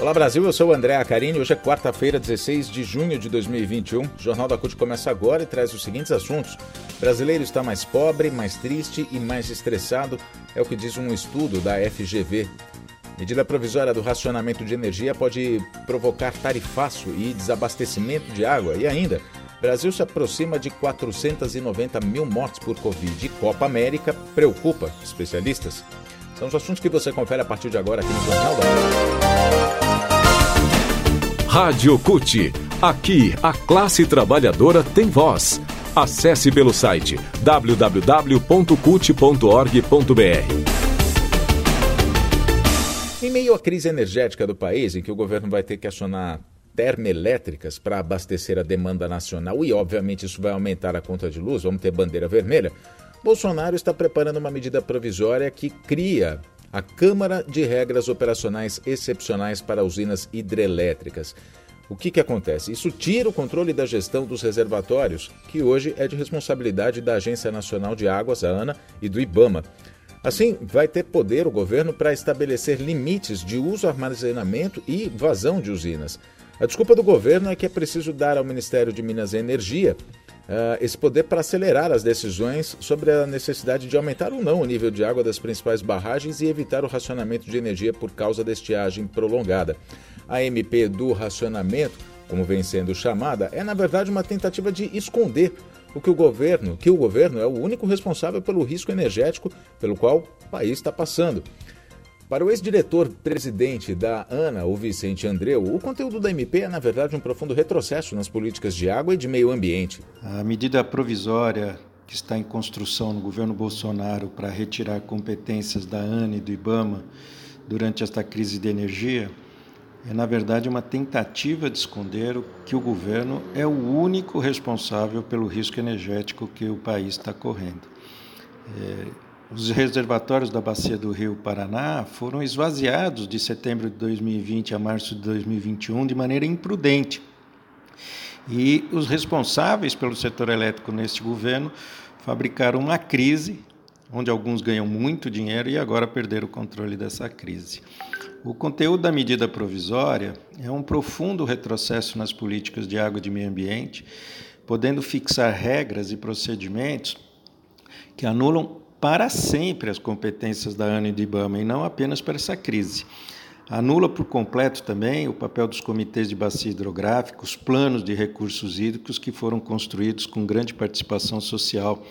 Olá Brasil, eu sou o André Acarini. Hoje é quarta-feira, 16 de junho de 2021. O Jornal da CUT começa agora e traz os seguintes assuntos. O brasileiro está mais pobre, mais triste e mais estressado é o que diz um estudo da FGV. Medida provisória do racionamento de energia pode provocar tarifaço e desabastecimento de água. E ainda, Brasil se aproxima de 490 mil mortes por Covid. Copa América preocupa especialistas. São os assuntos que você confere a partir de agora aqui no Jornal da Rádio CUT. Aqui, a classe trabalhadora tem voz. Acesse pelo site www.cut.org.br. Em meio à crise energética do país, em que o governo vai ter que acionar termoelétricas para abastecer a demanda nacional e, obviamente, isso vai aumentar a conta de luz, vamos ter bandeira vermelha, Bolsonaro está preparando uma medida provisória que cria a Câmara de Regras Operacionais Excepcionais para Usinas Hidrelétricas. O que, que acontece? Isso tira o controle da gestão dos reservatórios, que hoje é de responsabilidade da Agência Nacional de Águas, a ANA, e do IBAMA. Assim, vai ter poder o governo para estabelecer limites de uso, armazenamento e vazão de usinas. A desculpa do governo é que é preciso dar ao Ministério de Minas e Energia esse poder para acelerar as decisões sobre a necessidade de aumentar ou não o nível de água das principais barragens e evitar o racionamento de energia por causa da estiagem prolongada. A MP do racionamento, como vem sendo chamada, é na verdade uma tentativa de esconder o que o governo, que o governo é o único responsável pelo risco energético pelo qual o país está passando. Para o ex-diretor-presidente da ANA, o Vicente Andreu, o conteúdo da MP é, na verdade, um profundo retrocesso nas políticas de água e de meio ambiente. A medida provisória que está em construção no governo Bolsonaro para retirar competências da ANA e do IBAMA durante esta crise de energia é, na verdade, uma tentativa de esconder que o governo é o único responsável pelo risco energético que o país está correndo. É, os reservatórios da bacia do Rio Paraná foram esvaziados de setembro de 2020 a março de 2021 de maneira imprudente. E os responsáveis pelo setor elétrico neste governo fabricaram uma crise onde alguns ganham muito dinheiro e agora perderam o controle dessa crise. O conteúdo da medida provisória é um profundo retrocesso nas políticas de água e de meio ambiente, podendo fixar regras e procedimentos que anulam para sempre as competências da ANA e do IBAMA e não apenas para essa crise. Anula por completo também o papel dos comitês de bacia hidrográfica, os planos de recursos hídricos que foram construídos com grande participação social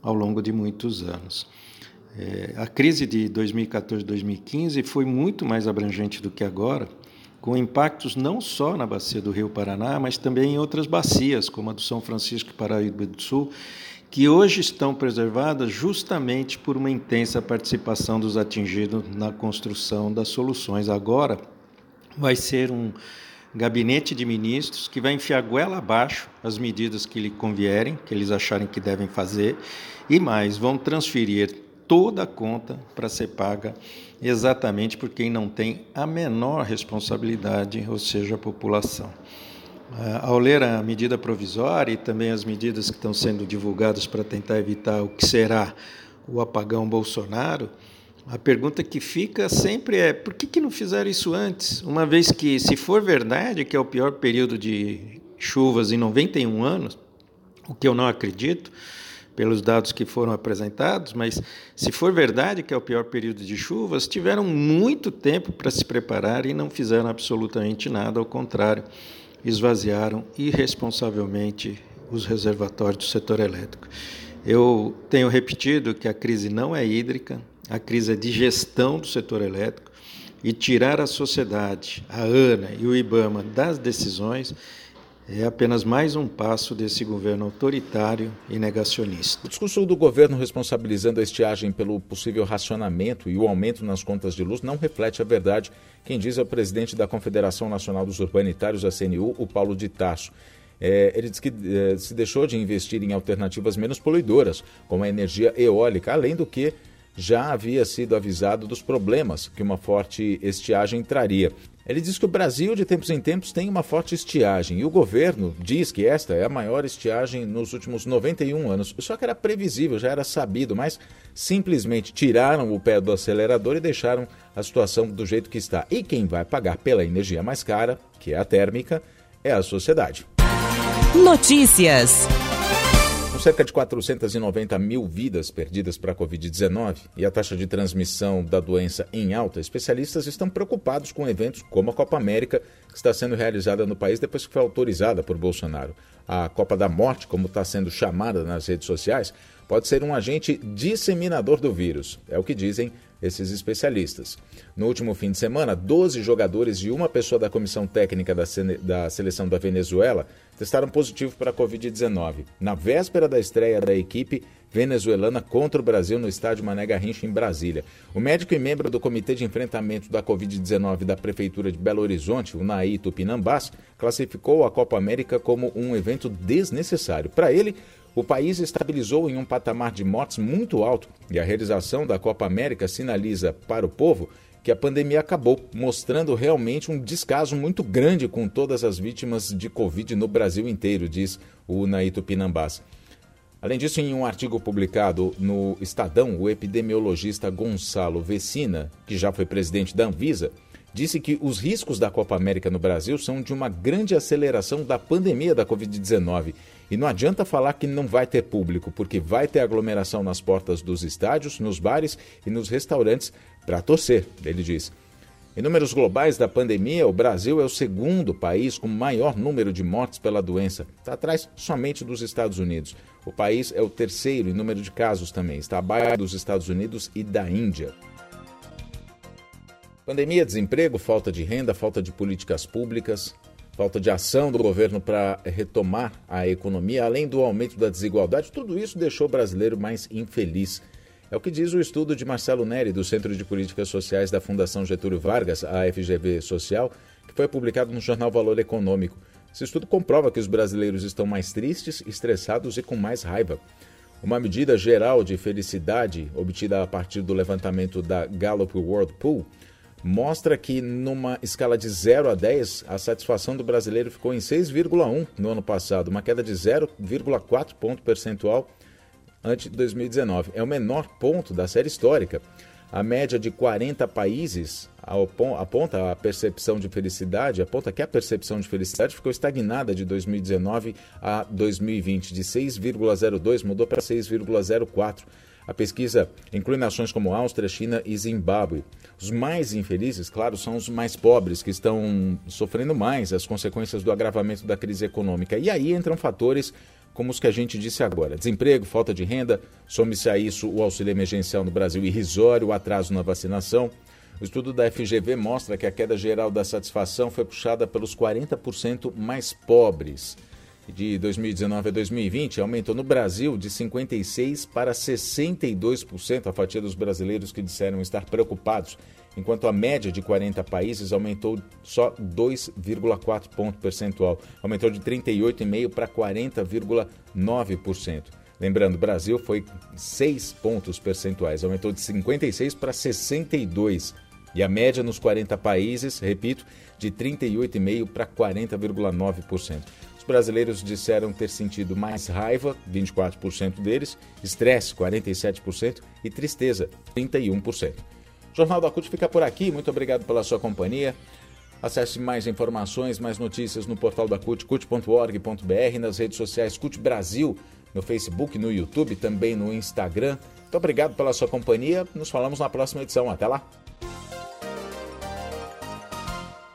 ao longo de muitos anos. É, a crise de 2014-2015 foi muito mais abrangente do que agora, com impactos não só na bacia do Rio Paraná, mas também em outras bacias, como a do São Francisco e Paraíba do Sul, que hoje estão preservadas justamente por uma intensa participação dos atingidos na construção das soluções. Agora vai ser um gabinete de ministros que vai enfiar goela abaixo as medidas que lhe convierem, que eles acharem que devem fazer, e mais, vão transferir toda a conta para ser paga exatamente por quem não tem a menor responsabilidade, ou seja, a população. Ah, ao ler a medida provisória e também as medidas que estão sendo divulgadas para tentar evitar o que será o apagão Bolsonaro, a pergunta que fica sempre é: por que, que não fizeram isso antes? Uma vez que, se for verdade que é o pior período de chuvas em 91 anos, o que eu não acredito, pelos dados que foram apresentados, mas se for verdade que é o pior período de chuvas, tiveram muito tempo para se preparar e não fizeram absolutamente nada, ao contrário, esvaziaram irresponsavelmente os reservatórios do setor elétrico. Eu tenho repetido que a crise não é hídrica, a crise é de gestão do setor elétrico e tirar a sociedade, a ANA e o IBAMA das decisões é apenas mais um passo desse governo autoritário e negacionista. O discurso do governo responsabilizando a estiagem pelo possível racionamento e o aumento nas contas de luz não reflete a verdade. Quem diz é o presidente da Confederação Nacional dos Urbanitários, a CNU, o Paulo de Tasso. É, ele diz que é, se deixou de investir em alternativas menos poluidoras, como a energia eólica, além do que já havia sido avisado dos problemas que uma forte estiagem traria. Ele diz que o Brasil, de tempos em tempos, tem uma forte estiagem e o governo diz que esta é a maior estiagem nos últimos 91 anos. Só que era previsível, já era sabido, mas simplesmente tiraram o pé do acelerador e deixaram a situação do jeito que está. E quem vai pagar pela energia mais cara, que é a térmica, é a sociedade. Notícias. Cerca de 490 mil vidas perdidas para a Covid-19 e a taxa de transmissão da doença em alta, especialistas estão preocupados com eventos como a Copa América, que está sendo realizada no país depois que foi autorizada por Bolsonaro. A Copa da Morte, como está sendo chamada nas redes sociais, pode ser um agente disseminador do vírus. É o que dizem esses especialistas. No último fim de semana, 12 jogadores e uma pessoa da comissão técnica da, da seleção da Venezuela testaram positivo para a Covid-19. Na véspera da estreia da equipe venezuelana contra o Brasil no estádio Mané Garrincha, em Brasília. O médico e membro do Comitê de Enfrentamento da Covid-19 da Prefeitura de Belo Horizonte, o Naí Tupinambás, classificou a Copa América como um evento desnecessário. Para ele, o país estabilizou em um patamar de mortes muito alto e a realização da Copa América sinaliza para o povo que a pandemia acabou, mostrando realmente um descaso muito grande com todas as vítimas de Covid no Brasil inteiro, diz o Naito Pinambás. Além disso, em um artigo publicado no Estadão, o epidemiologista Gonçalo Vecina, que já foi presidente da Anvisa, disse que os riscos da Copa América no Brasil são de uma grande aceleração da pandemia da Covid-19. E não adianta falar que não vai ter público, porque vai ter aglomeração nas portas dos estádios, nos bares e nos restaurantes para torcer, ele diz. Em números globais da pandemia, o Brasil é o segundo país com maior número de mortes pela doença. Está atrás somente dos Estados Unidos. O país é o terceiro em número de casos também. Está abaixo dos Estados Unidos e da Índia. Pandemia, desemprego, falta de renda, falta de políticas públicas, falta de ação do governo para retomar a economia, além do aumento da desigualdade, tudo isso deixou o brasileiro mais infeliz. É o que diz o estudo de Marcelo Neri, do Centro de Políticas Sociais da Fundação Getúlio Vargas, a FGV Social, que foi publicado no jornal Valor Econômico. Esse estudo comprova que os brasileiros estão mais tristes, estressados e com mais raiva. Uma medida geral de felicidade, obtida a partir do levantamento da Gallup World Pool, mostra que numa escala de 0 a 10, a satisfação do brasileiro ficou em 6,1 no ano passado, uma queda de 0,4 ponto percentual ante 2019. É o menor ponto da série histórica. A média de 40 países aponta a percepção de felicidade, aponta que a percepção de felicidade ficou estagnada de 2019 a 2020, de 6,02 mudou para 6,04. A pesquisa inclui nações como Áustria, China e Zimbábue. Os mais infelizes, claro, são os mais pobres, que estão sofrendo mais as consequências do agravamento da crise econômica. E aí entram fatores como os que a gente disse agora: desemprego, falta de renda, some-se a isso o auxílio emergencial no Brasil irrisório, o atraso na vacinação. O estudo da FGV mostra que a queda geral da satisfação foi puxada pelos 40% mais pobres de 2019 a 2020 aumentou no Brasil de 56% para 62% a fatia dos brasileiros que disseram estar preocupados, enquanto a média de 40 países aumentou só 2,4 ponto percentual, aumentou de 38,5% para 40,9%. Lembrando, o Brasil foi 6 pontos percentuais, aumentou de 56 para 62. E a média nos 40 países, repito, de 38,5% para 40,9% brasileiros disseram ter sentido mais raiva, 24% deles, estresse, 47% e tristeza, 31%. O Jornal da CUT fica por aqui. Muito obrigado pela sua companhia. Acesse mais informações, mais notícias no portal da CUT, cut.org.br, nas redes sociais CUT Brasil, no Facebook, no YouTube, também no Instagram. Muito obrigado pela sua companhia. Nos falamos na próxima edição. Até lá!